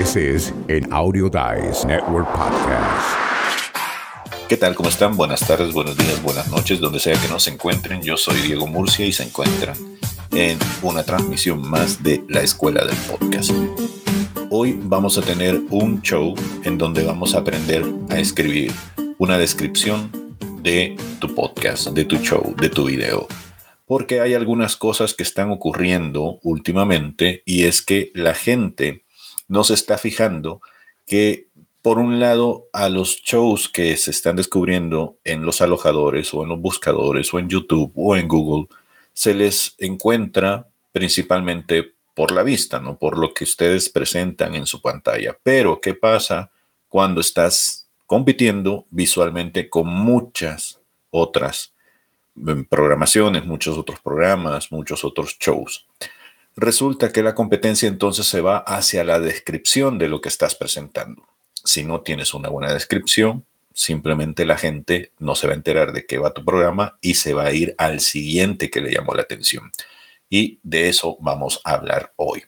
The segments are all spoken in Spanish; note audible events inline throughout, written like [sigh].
This is an Audio Dice Network podcast. ¿Qué tal? ¿Cómo están? Buenas tardes, buenos días, buenas noches, donde sea que nos encuentren. Yo soy Diego Murcia y se encuentran en una transmisión más de la Escuela del Podcast. Hoy vamos a tener un show en donde vamos a aprender a escribir una descripción de tu podcast, de tu show, de tu video. Porque hay algunas cosas que están ocurriendo últimamente y es que la gente no se está fijando que por un lado a los shows que se están descubriendo en los alojadores o en los buscadores o en YouTube o en Google se les encuentra principalmente por la vista, ¿no? Por lo que ustedes presentan en su pantalla. Pero, ¿qué pasa cuando estás compitiendo visualmente con muchas otras mm, programaciones, muchos otros programas, muchos otros shows? Resulta que la competencia entonces se va hacia la descripción de lo que estás presentando. Si no tienes una buena descripción, simplemente la gente no se va a enterar de qué va tu programa y se va a ir al siguiente que le llamó la atención. Y de eso vamos a hablar hoy.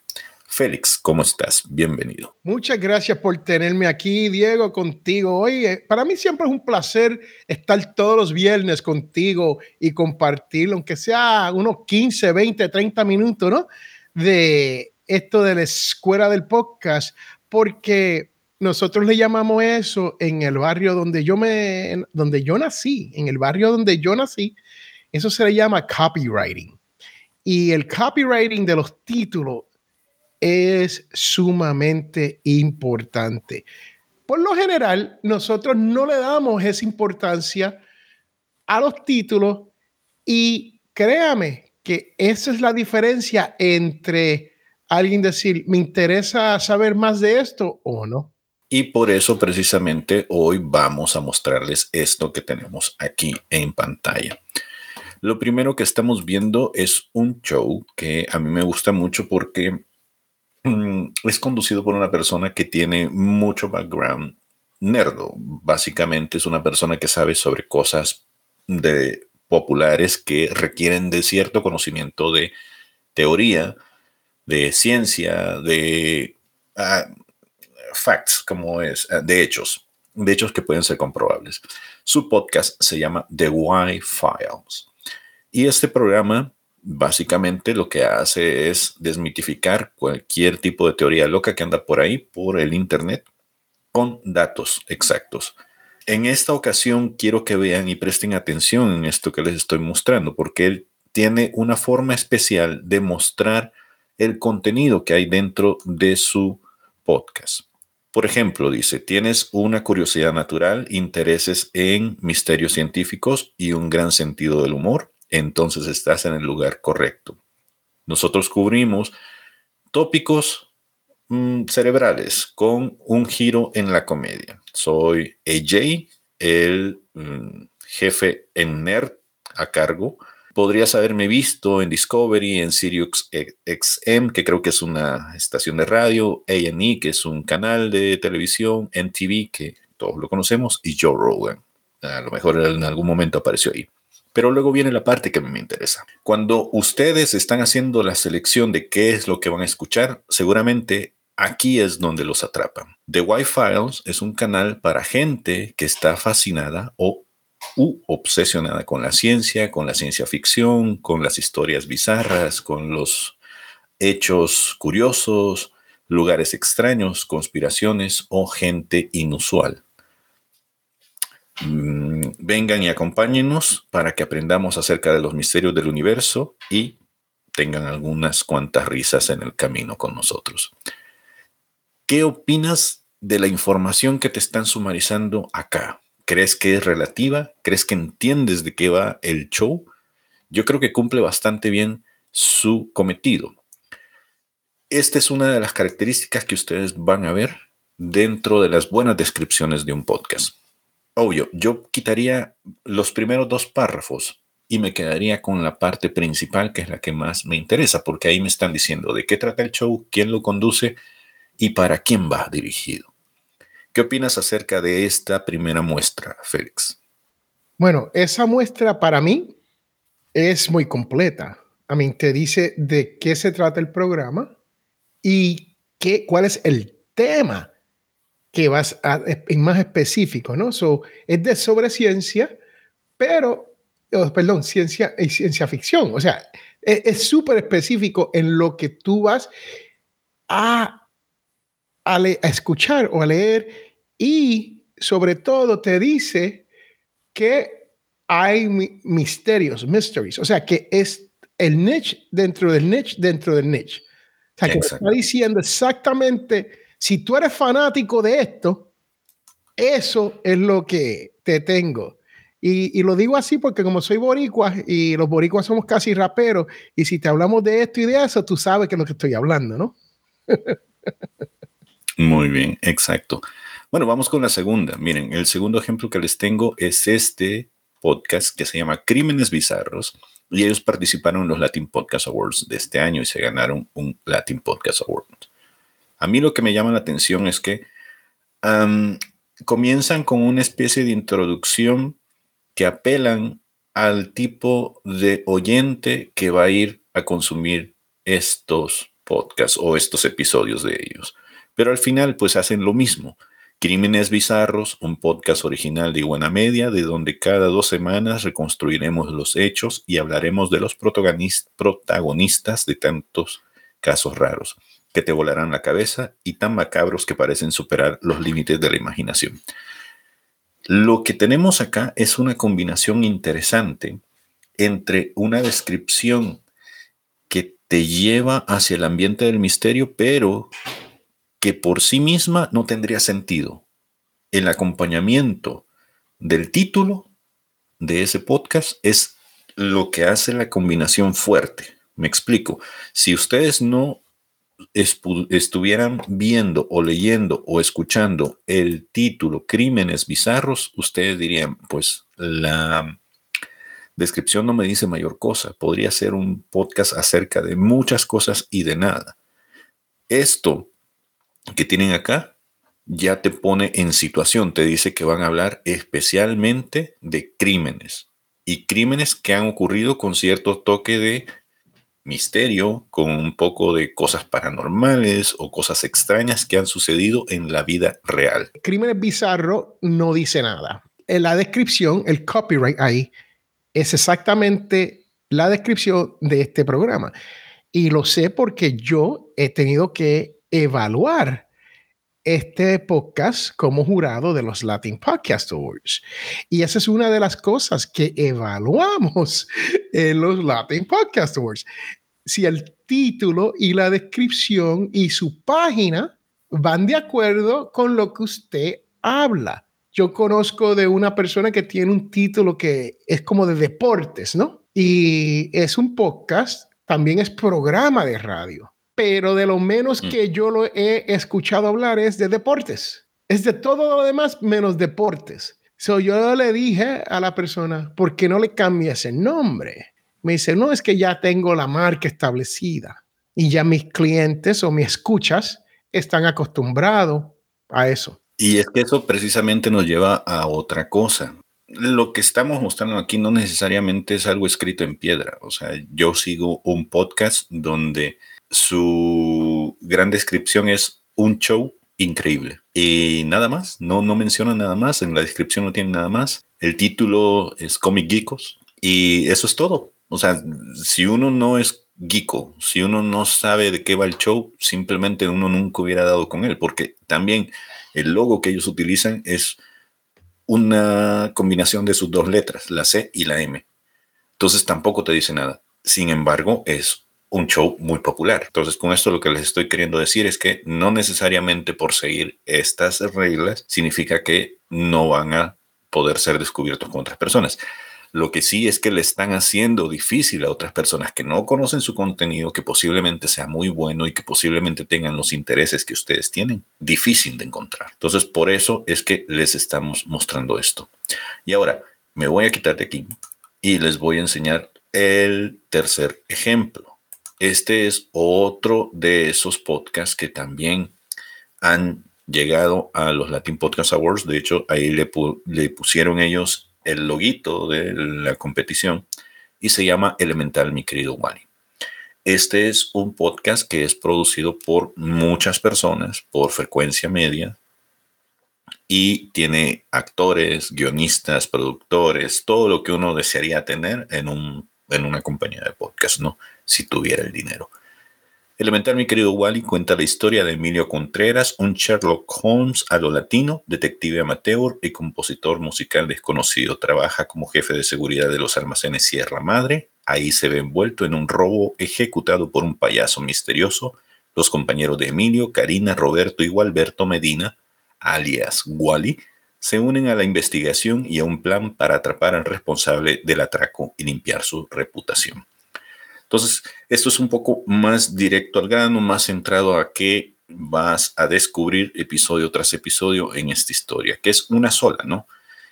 Félix, ¿cómo estás? Bienvenido. Muchas gracias por tenerme aquí, Diego, contigo. Hoy para mí siempre es un placer estar todos los viernes contigo y compartirlo, aunque sea unos 15, 20, 30 minutos, ¿no? De esto de la escuela del podcast, porque nosotros le llamamos eso en el barrio donde yo me, donde yo nací, en el barrio donde yo nací, eso se le llama copywriting. Y el copywriting de los títulos es sumamente importante. Por lo general, nosotros no le damos esa importancia a los títulos y créame que esa es la diferencia entre alguien decir, me interesa saber más de esto o no. Y por eso precisamente hoy vamos a mostrarles esto que tenemos aquí en pantalla. Lo primero que estamos viendo es un show que a mí me gusta mucho porque mm, es conducido por una persona que tiene mucho background nerdo. Básicamente es una persona que sabe sobre cosas de populares que requieren de cierto conocimiento de teoría, de ciencia, de ah, facts, como es, eh, de hechos, de hechos que pueden ser comprobables. Su podcast se llama The Why Files. Y este programa básicamente lo que hace es desmitificar cualquier tipo de teoría loca que anda por ahí, por el Internet, con datos exactos. En esta ocasión quiero que vean y presten atención en esto que les estoy mostrando, porque él tiene una forma especial de mostrar el contenido que hay dentro de su podcast. Por ejemplo, dice, tienes una curiosidad natural, intereses en misterios científicos y un gran sentido del humor, entonces estás en el lugar correcto. Nosotros cubrimos tópicos mm, cerebrales con un giro en la comedia. Soy AJ, el mm, jefe en nerd a cargo Podrías haberme visto en Discovery, en Sirius XM, que creo que es una estación de radio, A&E, que es un canal de televisión, MTV, que todos lo conocemos, y Joe Rogan. A lo mejor en algún momento apareció ahí. Pero luego viene la parte que me interesa. Cuando ustedes están haciendo la selección de qué es lo que van a escuchar, seguramente aquí es donde los atrapan. The White Files es un canal para gente que está fascinada o u obsesionada con la ciencia, con la ciencia ficción, con las historias bizarras, con los hechos curiosos, lugares extraños, conspiraciones o gente inusual. Mm, vengan y acompáñenos para que aprendamos acerca de los misterios del universo y tengan algunas cuantas risas en el camino con nosotros. ¿Qué opinas de la información que te están sumarizando acá? ¿Crees que es relativa? ¿Crees que entiendes de qué va el show? Yo creo que cumple bastante bien su cometido. Esta es una de las características que ustedes van a ver dentro de las buenas descripciones de un podcast. Obvio, yo quitaría los primeros dos párrafos y me quedaría con la parte principal, que es la que más me interesa, porque ahí me están diciendo de qué trata el show, quién lo conduce y para quién va dirigido. ¿Qué opinas acerca de esta primera muestra, Félix? Bueno, esa muestra para mí es muy completa. A mí te dice de qué se trata el programa y qué, cuál es el tema que vas a, es más específico, ¿no? So, es de sobre ciencia, pero, oh, perdón, ciencia y ciencia ficción. O sea, es súper específico en lo que tú vas a, a, a escuchar o a leer y sobre todo te dice que hay misterios, mysteries, o sea, que es el niche dentro del niche dentro del niche. O sea, que está diciendo exactamente, si tú eres fanático de esto, eso es lo que te tengo. Y, y, lo digo así porque como soy boricua y los boricuas somos casi raperos, y si te hablamos de esto y de eso, tú sabes que es lo que estoy hablando, ¿no? [laughs] Muy bien, exacto. Bueno, vamos con la segunda. Miren, el segundo ejemplo que les tengo es este podcast que se llama Crímenes Bizarros y ellos participaron en los Latin Podcast Awards de este año y se ganaron un Latin Podcast Award. A mí lo que me llama la atención es que comienzan con una especie de introducción que apelan al tipo de oyente que va a ir a consumir estos podcasts o estos episodios de ellos. Pero al final pues hacen lo mismo Crímenes Bizarros, un podcast original de Iguana Media, de donde cada dos semanas reconstruiremos los hechos y hablaremos de los protagonistas de tantos casos raros que te volarán la cabeza y tan macabros que parecen superar los límites de la imaginación. Lo que tenemos acá es una combinación interesante entre una descripción que te lleva hacia el ambiente del misterio, pero que por sí misma no tendría sentido. El acompañamiento del título de ese podcast es lo que hace la combinación fuerte. Me explico. Si ustedes no estuvieran viendo o leyendo o escuchando el título Crímenes Bizarros, ustedes dirían, pues la descripción no me dice mayor cosa. Podría ser un podcast acerca de muchas cosas y de nada. Esto que tienen acá ya te pone en situación, te dice que van a hablar especialmente de crímenes y crímenes que han ocurrido con cierto toque de misterio, con un poco de cosas paranormales o cosas extrañas que han sucedido en la vida real. Crímenes bizarro no dice nada. En la descripción, el copyright ahí es exactamente la descripción de este programa. Y lo sé porque yo he tenido que evaluar este podcast como jurado de los Latin Podcast Awards. Y esa es una de las cosas que evaluamos [laughs] en los Latin Podcast Awards. Si el título y la descripción y su página van de acuerdo con lo que usted habla. Yo conozco de una persona que tiene un título que es como de deportes, ¿no? Y es un podcast, también es programa de radio pero de lo menos mm. que yo lo he escuchado hablar es de deportes. Es de todo lo demás menos deportes. So yo le dije a la persona, ¿por qué no le cambias el nombre? Me dice, no, es que ya tengo la marca establecida y ya mis clientes o mis escuchas están acostumbrados a eso. Y es que eso precisamente nos lleva a otra cosa. Lo que estamos mostrando aquí no necesariamente es algo escrito en piedra. O sea, yo sigo un podcast donde su gran descripción es un show increíble. Y nada más, no, no menciona nada más, en la descripción no tiene nada más. El título es Comic Geekos y eso es todo. O sea, si uno no es geeko, si uno no sabe de qué va el show, simplemente uno nunca hubiera dado con él, porque también el logo que ellos utilizan es una combinación de sus dos letras, la C y la M. Entonces tampoco te dice nada. Sin embargo, es un show muy popular. Entonces, con esto lo que les estoy queriendo decir es que no necesariamente por seguir estas reglas significa que no van a poder ser descubiertos con otras personas. Lo que sí es que le están haciendo difícil a otras personas que no conocen su contenido, que posiblemente sea muy bueno y que posiblemente tengan los intereses que ustedes tienen, difícil de encontrar. Entonces, por eso es que les estamos mostrando esto. Y ahora, me voy a quitar de aquí y les voy a enseñar el tercer ejemplo. Este es otro de esos podcasts que también han llegado a los Latin Podcast Awards. De hecho, ahí le, pusieron ellos el loguito de la competición y se llama Elemental, mi querido Wally. Este es un podcast que es producido por muchas personas, por frecuencia media, y tiene actores, guionistas, productores, todo lo que uno desearía tener en, en una compañía de podcast, ¿no? Si tuviera el dinero. Elemental, mi querido Wally, cuenta la historia de Emilio Contreras, un Sherlock Holmes a lo latino, detective amateur y compositor musical desconocido. Trabaja como jefe de seguridad de los almacenes Sierra Madre. Ahí se ve envuelto en un robo ejecutado por un payaso misterioso. Los compañeros de Emilio, Karina, Roberto y Gualberto Medina alias Wally, se unen a la investigación y a un plan para atrapar al responsable del atraco y limpiar su reputación. Entonces, esto es un poco más directo al grano, más centrado a que vas a descubrir episodio tras episodio en esta historia, que es una sola, ¿no?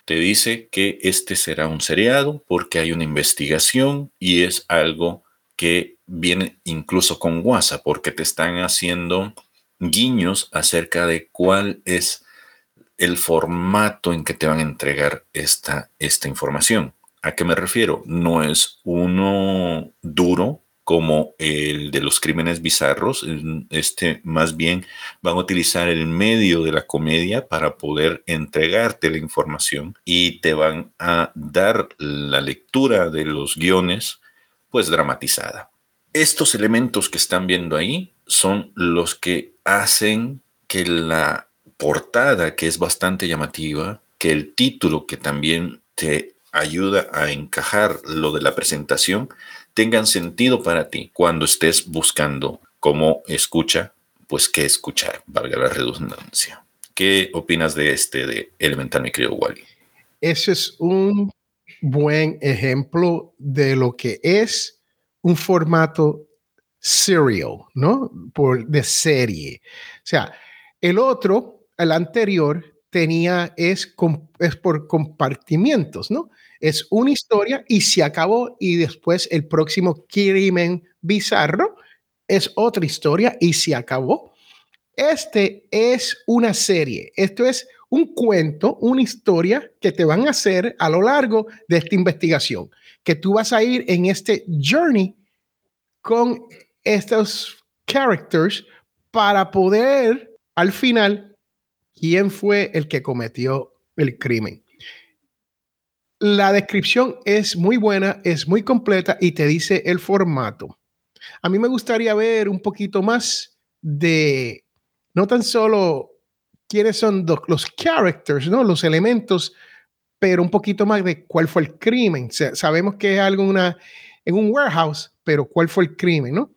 Te dice que este será un seriado porque hay una investigación y es algo que viene incluso con WhatsApp, porque te están haciendo guiños acerca de cuál es el formato en que te van a entregar esta, esta información. ¿A qué me refiero? No es uno duro como el de los crímenes bizarros. Este más bien van a utilizar el medio de la comedia para poder entregarte la información y te van a dar la lectura de los guiones pues dramatizada. Estos elementos que están viendo ahí son los que hacen que la portada, que es bastante llamativa, que el título, que también te ayuda a encajar lo de la presentación, tengan sentido para ti cuando estés buscando cómo escucha, pues qué escuchar, valga la redundancia. ¿Qué opinas de este de Elemental, mi querido Wally? Ese es un buen ejemplo de lo que es un formato serial, ¿no? Por, de serie. O sea, el otro, el anterior, tenía, es, es por compartimientos, ¿no? Es una historia y se acabó y después el próximo crimen bizarro es otra historia y se acabó. Este es una serie, esto es un cuento, una historia que te van a hacer a lo largo de esta investigación, que tú vas a ir en este journey con estos characters para poder al final quién fue el que cometió el crimen. La descripción es muy buena, es muy completa y te dice el formato. A mí me gustaría ver un poquito más de no tan solo quiénes son los, characters, ¿no? los elementos, pero un poquito más de cuál fue el crimen. sabemos que es algo en un warehouse, pero cuál fue el crimen, ¿no?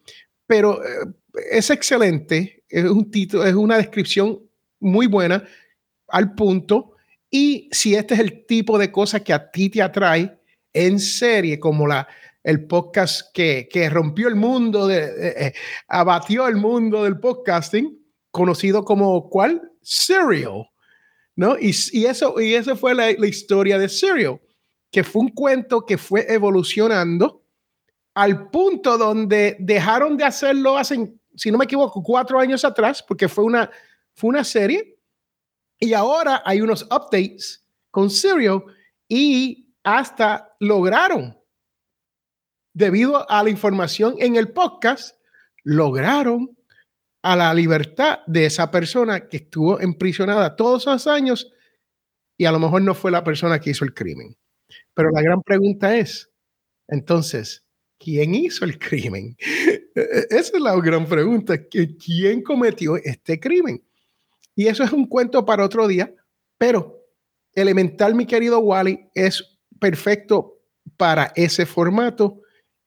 Pero eh, es excelente, es un título, es una descripción muy buena, al punto. Y si este es el tipo de cosas que a ti te atrae en serie, como la, el podcast que, que rompió el mundo, de, eh, abatió el mundo del podcasting, conocido como ¿cuál? Serial. ¿No? Y, y eso, y eso fue la, la historia de Serial, que fue un cuento que fue evolucionando al punto donde dejaron de hacerlo hace, si no me equivoco, cuatro años atrás, porque fue una, fue una serie. Y ahora hay unos updates con Serial y hasta lograron, debido a la información en el podcast, lograron a la libertad de esa persona que estuvo emprisionada todos esos años y a lo mejor no fue la persona que hizo el crimen. Pero la gran pregunta es, entonces, ¿quién hizo el crimen? [laughs] E, e, esa es la gran pregunta. ¿Quién cometió este crimen? Y eso es un cuento para otro día, pero Elemental, mi querido Wally, es perfecto para ese formato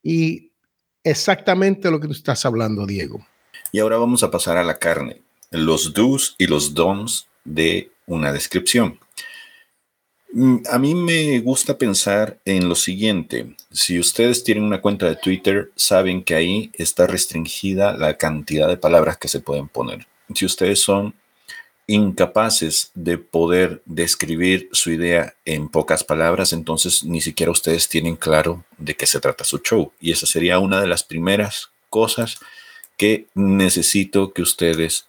y exactamente lo que tú estás hablando, Diego. Y ahora vamos a pasar a la carne, los do's y los don'ts de una descripción. Mm, a mí me gusta pensar en lo siguiente. Si ustedes tienen una cuenta de Twitter, saben que ahí está restringida la cantidad de palabras que se pueden poner. Si ustedes son incapaces de poder describir su idea en pocas palabras, entonces ni siquiera ustedes tienen claro de qué se trata su show. Y esa sería una de las primeras cosas que necesito que ustedes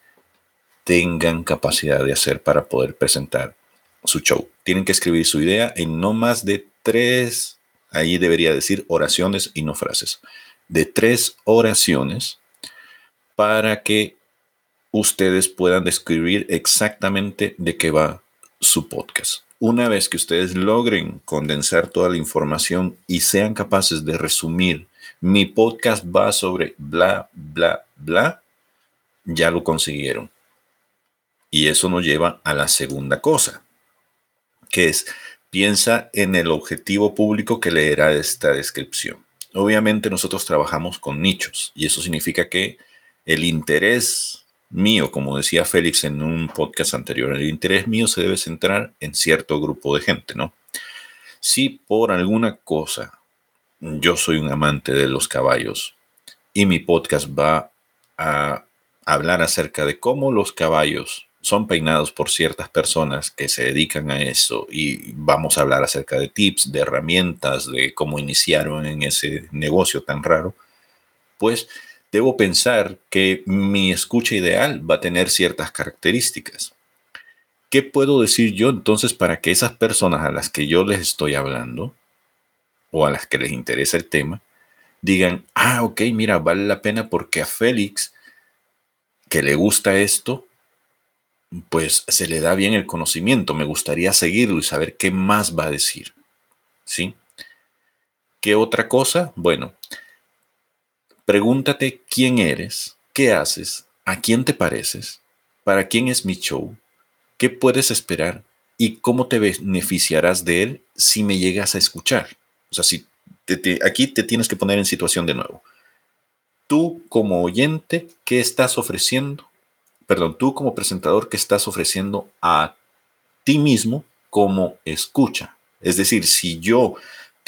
tengan capacidad de hacer para poder presentar su show. Tienen que escribir su idea en no más de tres, ahí debería decir oraciones y no frases. de tres oraciones para que ustedes puedan describir exactamente de qué va su podcast. Una vez que ustedes logren condensar toda la información y sean capaces de resumir, mi podcast va sobre bla, bla, bla, ya lo consiguieron. Y eso nos lleva a la segunda cosa, que es piensa en el objetivo público que leerá esta descripción. Obviamente nosotros trabajamos con nichos y eso significa que el interés mío, como decía Félix en un podcast anterior, el interés mío se debe centrar en cierto grupo de gente, ¿no? Si por alguna cosa yo soy un amante de los caballos y mi podcast va a hablar acerca de cómo los caballos son peinados por ciertas personas que se dedican a eso y vamos a hablar acerca de tips, de herramientas, de cómo iniciaron en ese negocio tan raro, pues debo pensar que mi escucha ideal va a tener ciertas características. ¿Qué puedo decir yo entonces para que esas personas a las que yo les estoy hablando o a las que les interesa el tema digan, ah, ok, mira, vale la pena porque a Félix, que le gusta esto, pues se le da bien el conocimiento. Me gustaría seguirlo y saber qué más va a decir. ¿Sí? ¿Qué otra cosa? Bueno, Pregúntate quién eres, qué haces, a quién te pareces, para quién es mi show, qué puedes esperar y cómo te beneficiarás de él si me llegas a escuchar. O sea, si aquí te tienes que poner en situación de nuevo. Tú como oyente, ¿qué estás ofreciendo? Perdón, tú como presentador, ¿qué estás ofreciendo a ti mismo como escucha? Es decir, si yo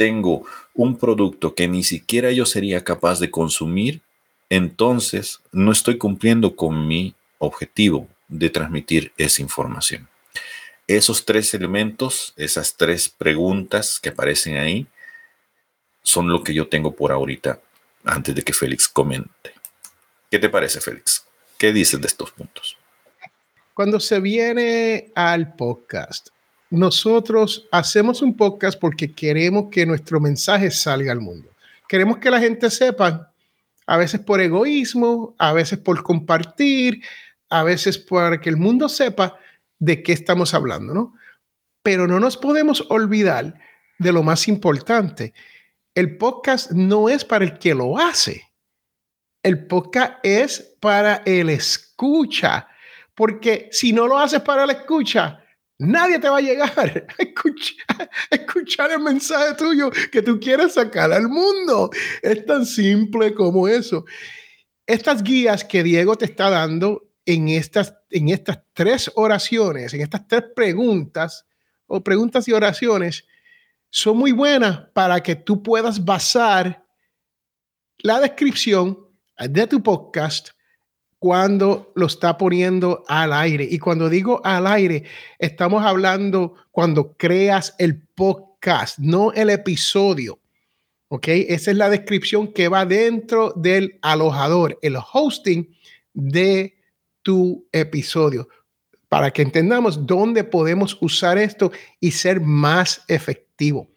tengo un producto que ni siquiera yo sería capaz de consumir, entonces no estoy cumpliendo con mi objetivo de transmitir esa información. Esos tres elementos, esas tres preguntas que aparecen ahí, son lo que yo tengo por ahorita antes de que Félix comente. ¿Qué te parece, Félix? ¿Qué dices de estos puntos? Cuando se viene al podcast, nosotros hacemos un podcast porque queremos que nuestro mensaje salga al mundo. Queremos que la gente sepa, a veces por egoísmo, a veces por compartir, a veces para que el mundo sepa de qué estamos hablando, ¿no? Pero no nos podemos olvidar de lo más importante. El podcast no es para el que lo hace. El podcast es para el escucha. Porque si no lo haces para el escucha, Nadie te va a llegar [laughs] a escuchar, el mensaje tuyo que tú quieres sacar al mundo. Es tan simple como eso. Estas guías que Diego te está dando en estas, en estas tres oraciones, en estas tres preguntas o preguntas y oraciones, son muy buenas para que tú puedas basar la descripción de tu podcast cuando lo está poniendo al aire. Y cuando digo al aire, estamos hablando cuando creas el podcast, no el episodio. ¿Ok? Esa es la descripción que va dentro del alojador, el hosting de tu episodio, para que entendamos dónde podemos usar esto y ser más efectivo.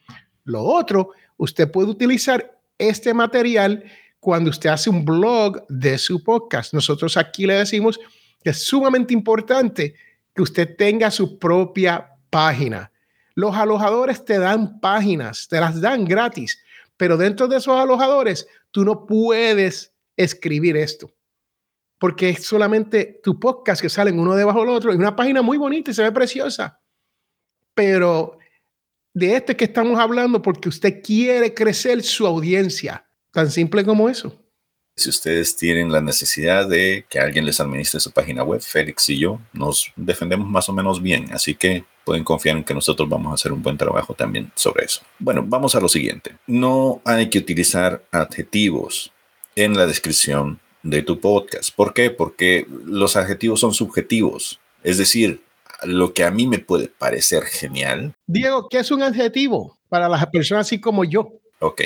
Lo otro, usted puede utilizar este material cuando usted hace un blog de su podcast. Nosotros aquí le decimos que es sumamente importante que usted tenga su propia página. Los alojadores te dan páginas, te las dan gratis, pero dentro de esos alojadores tú no puedes escribir esto, porque es solamente tu podcast que salen uno debajo del otro. Es una página muy bonita y se ve preciosa, pero de este que estamos hablando porque usted quiere crecer su audiencia Tan simple como eso. Si ustedes tienen la necesidad de que alguien les administre su página web, Félix y yo nos defendemos más o menos bien, así que pueden confiar en que nosotros vamos a hacer un buen trabajo también sobre eso. Bueno, vamos a lo siguiente. No hay que utilizar adjetivos en la descripción de tu podcast. ¿Por qué? Porque los adjetivos son subjetivos. Es decir, lo que a mí me puede parecer genial. Diego, ¿qué es un adjetivo para las personas así como yo? Ok.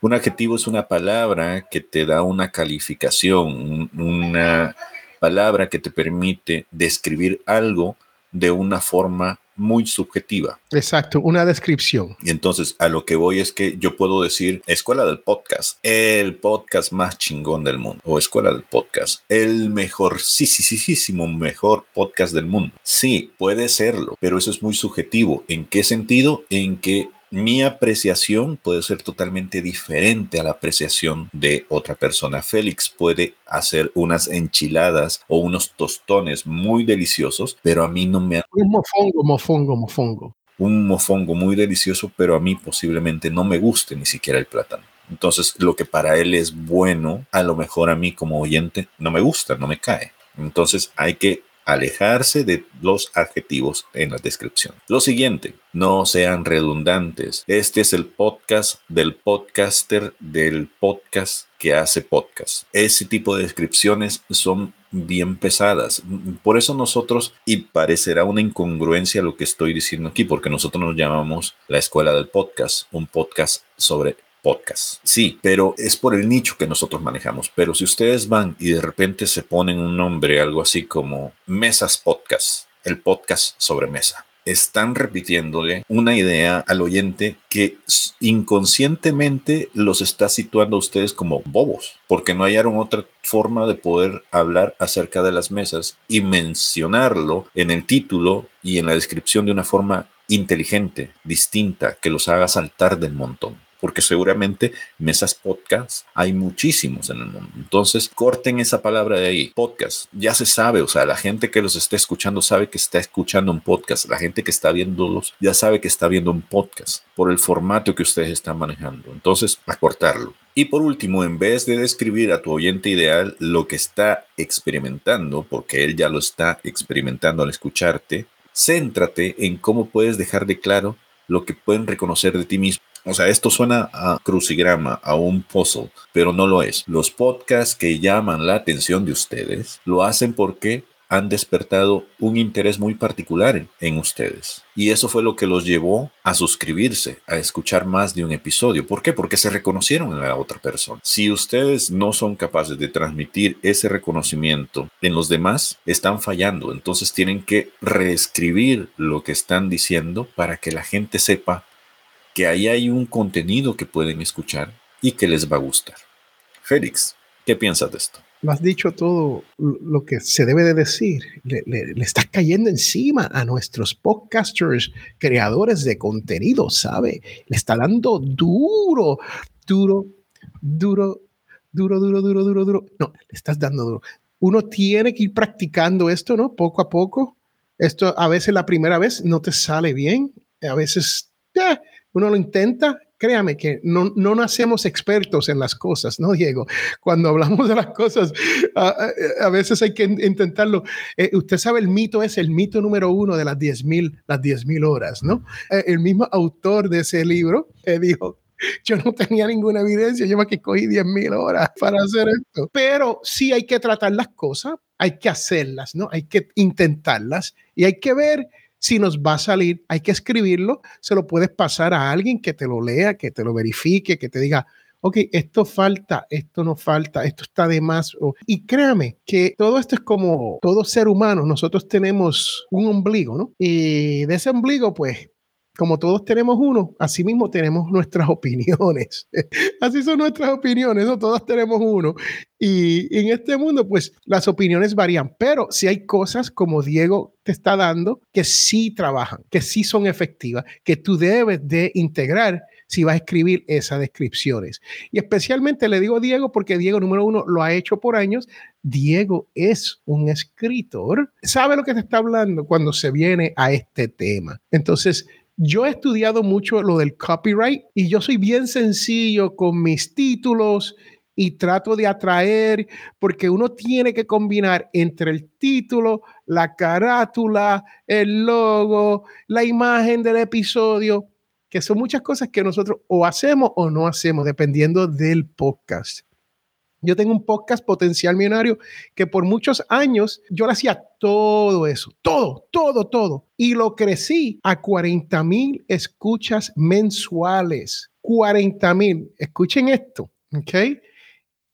Un adjetivo es una palabra que te da una calificación, una palabra que te permite describir algo de una forma muy subjetiva. Exacto, una descripción. Y entonces a lo que voy es que yo puedo decir escuela del podcast, el podcast más chingón del mundo, o escuela del podcast, el mejor, sí, sí, sí, sí, mejor podcast del mundo. Sí, puede serlo, pero eso es muy subjetivo. ¿En qué sentido? En que mi apreciación puede ser totalmente diferente a la apreciación de otra persona. Félix puede hacer unas enchiladas o unos tostones muy deliciosos, pero a mí no me... Un mofongo, mofongo, mofongo. Un mofongo muy delicioso, pero a mí posiblemente no me guste ni siquiera el plátano. Entonces, lo que para él es bueno, a lo mejor a mí como oyente no me gusta, no me cae. Entonces, hay que alejarse de los adjetivos en la descripción. Lo siguiente, no sean redundantes. Este es el podcast del podcaster del podcast que hace podcast. Ese tipo de descripciones son bien pesadas. Por eso nosotros, y parecerá una incongruencia lo que estoy diciendo aquí, porque nosotros nos llamamos la escuela del podcast, un podcast sobre podcast. Sí, pero es por el nicho que nosotros manejamos. Pero si ustedes van y de repente se ponen un nombre, algo así como Mesas Podcast, el podcast sobre mesa están repitiéndole una idea al oyente que inconscientemente los está situando a ustedes como bobos, porque no hallaron otra forma de poder hablar acerca de las mesas y mencionarlo en el título y en la descripción de una forma inteligente, distinta, que los haga saltar del montón porque seguramente mesas podcast hay muchísimos en el mundo. Entonces, corten esa palabra de ahí, podcast. Ya se sabe, o sea, la gente que los está escuchando sabe que está escuchando un podcast. La gente que está viéndolos ya sabe que está viendo un podcast por el formato que ustedes están manejando. Entonces, a cortarlo. Y por último, en vez de describir a tu oyente ideal lo que está experimentando, porque él ya lo está experimentando al escucharte, céntrate en cómo puedes dejar de claro lo que pueden reconocer de ti mismo. O sea, esto suena a crucigrama, a un puzzle, pero no lo es. Los podcasts que llaman la atención de ustedes lo hacen porque han despertado un interés muy particular en, ustedes. Y eso fue lo que los llevó a suscribirse, a escuchar más de un episodio. ¿Por qué? Porque se reconocieron en la otra persona. Si ustedes no son capaces de transmitir ese reconocimiento en los demás, están fallando. Entonces tienen que reescribir lo que están diciendo para que la gente sepa que ahí hay un contenido que pueden escuchar y que les va a gustar. Félix, ¿qué piensas de esto? Lo has dicho todo lo que se debe de decir. Le, estás cayendo encima a nuestros podcasters, creadores de contenido, ¿sabe? Le está dando duro, duro, duro, duro, duro, duro, duro, duro. No, le estás dando duro. Uno tiene que ir practicando esto, ¿no? Poco a poco. Esto a veces la primera vez no te sale bien, a veces eh, uno lo intenta, créame que no, no nacemos expertos en las cosas, ¿no, Diego? Cuando hablamos de las cosas, a, veces hay que intentarlo. Eh, usted sabe, el mito es el mito número uno de las 10.000 las 10 horas, ¿no? Eh, el mismo autor de ese libro eh, dijo, yo no tenía ninguna evidencia, yo más que cogí 10.000 horas para hacer esto. Pero sí hay que tratar las cosas, hay que hacerlas, ¿no? Hay que intentarlas y hay que ver si nos va a salir, hay que escribirlo, se lo puedes pasar a alguien que te lo lea, que te lo verifique, que te diga, ok, esto falta, esto no falta, esto está de más. Y créame que todo esto es como todo ser humano, nosotros tenemos un ombligo, ¿no? Y de ese ombligo, pues como todos tenemos uno, así mismo tenemos nuestras [laughs] opiniones. así son nuestras opiniones, ¿no? todas tenemos uno. Y en este mundo, pues las opiniones varían, pero si hay cosas como Diego te está dando que sí trabajan, que sí son efectivas, que tú debes de integrar si vas a escribir esas descripciones. Y especialmente le digo Diego porque Diego, número uno, lo ha hecho por años. Diego es un escritor, sabe lo que te está hablando cuando se viene a este tema. Entonces, yo he estudiado mucho lo del copyright y yo soy bien sencillo con mis títulos y trato de atraer porque uno tiene que combinar entre el título, la carátula, el logo, la imagen del episodio, que son muchas cosas que nosotros o hacemos o no hacemos dependiendo del podcast. Yo tengo un podcast potencial millonario que por muchos años yo le hacía todo eso, todo, todo, todo. Y lo crecí a 40 mil escuchas mensuales. 40 mil. Escuchen esto, ¿ok?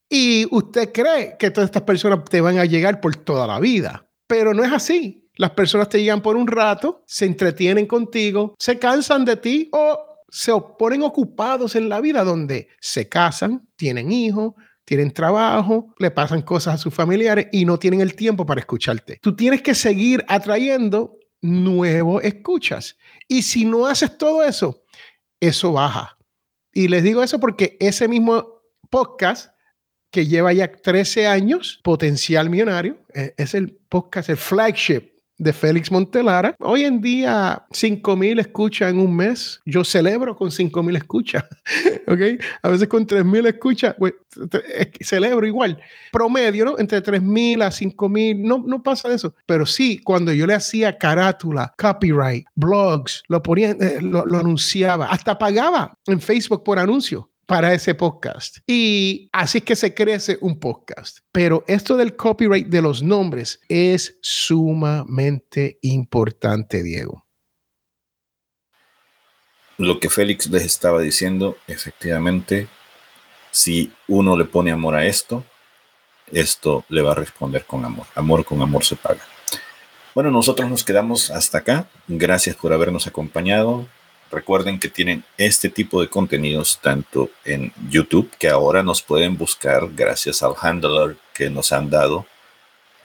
Y usted cree que todas estas personas te van a llegar por toda la vida, pero no es así. las personas te llegan por un rato, se entretienen contigo, se cansan de ti o se ponen ocupados en la vida donde se casan, tienen hijos, tienen trabajo, le pasan cosas a sus familiares y no tienen el tiempo para escucharte. Tú tienes que seguir atrayendo nuevos escuchas. Y si no haces todo eso, eso baja. Y les digo eso porque ese mismo podcast que lleva ya 13 años, Potencial Millonario, e, es el podcast, el flagship de Félix Montelara. Hoy en día, 5 mil escuchas en un mes. Yo celebro con 5 mil escuchas. [laughs] ¿Ok? A veces con 3 mil escuchas, pues, celebro igual. Promedio, ¿no? Entre 3 mil a 5 mil. No, no pasa eso. Pero sí, cuando yo le hacía carátula, copyright, blogs, lo ponía, eh, lo anunciaba, hasta pagaba en Facebook por anuncio para ese podcast. Y así que se crece un podcast. Pero esto del copyright de los nombres es sumamente importante, Diego. Lo que Félix les estaba diciendo, efectivamente, si uno le pone amor a esto, esto le va a responder con amor. Amor con amor se paga. Bueno, nosotros nos quedamos hasta acá. Gracias por habernos acompañado. Recuerden que tienen este tipo de contenidos tanto en YouTube, que ahora nos pueden buscar gracias al handler que nos han dado,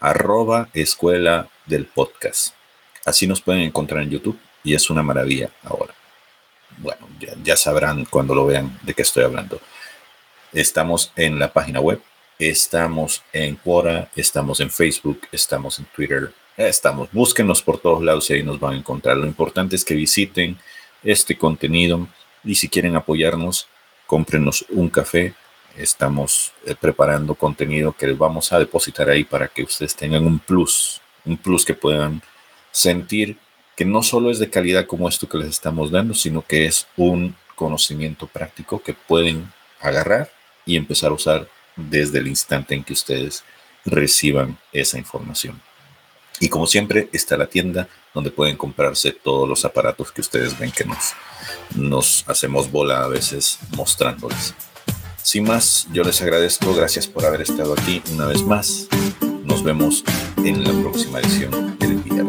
arroba escuela del podcast. Así nos pueden encontrar en YouTube y es una maravilla ahora. Bueno, ya, sabrán cuando lo vean de qué estoy hablando. Estamos en la página web, estamos en Quora, estamos en Facebook, estamos en Twitter, estamos. Búsquenos por todos lados y ahí nos van a encontrar. Lo importante es que visiten este contenido y si quieren apoyarnos, cómprenos un café. Estamos eh, preparando contenido que vamos a depositar ahí para que ustedes tengan un plus, un plus que puedan sentir que no solo es de calidad como esto que les estamos dando, sino que es un conocimiento práctico que pueden agarrar y empezar a usar desde el instante en que ustedes reciban esa información. Y como siempre, está la tienda donde pueden comprarse todos los aparatos que ustedes ven que nos, hacemos bola a veces mostrándoles. Sin más, yo les agradezco, gracias por haber estado aquí una vez más. Nos vemos en la próxima edición del día.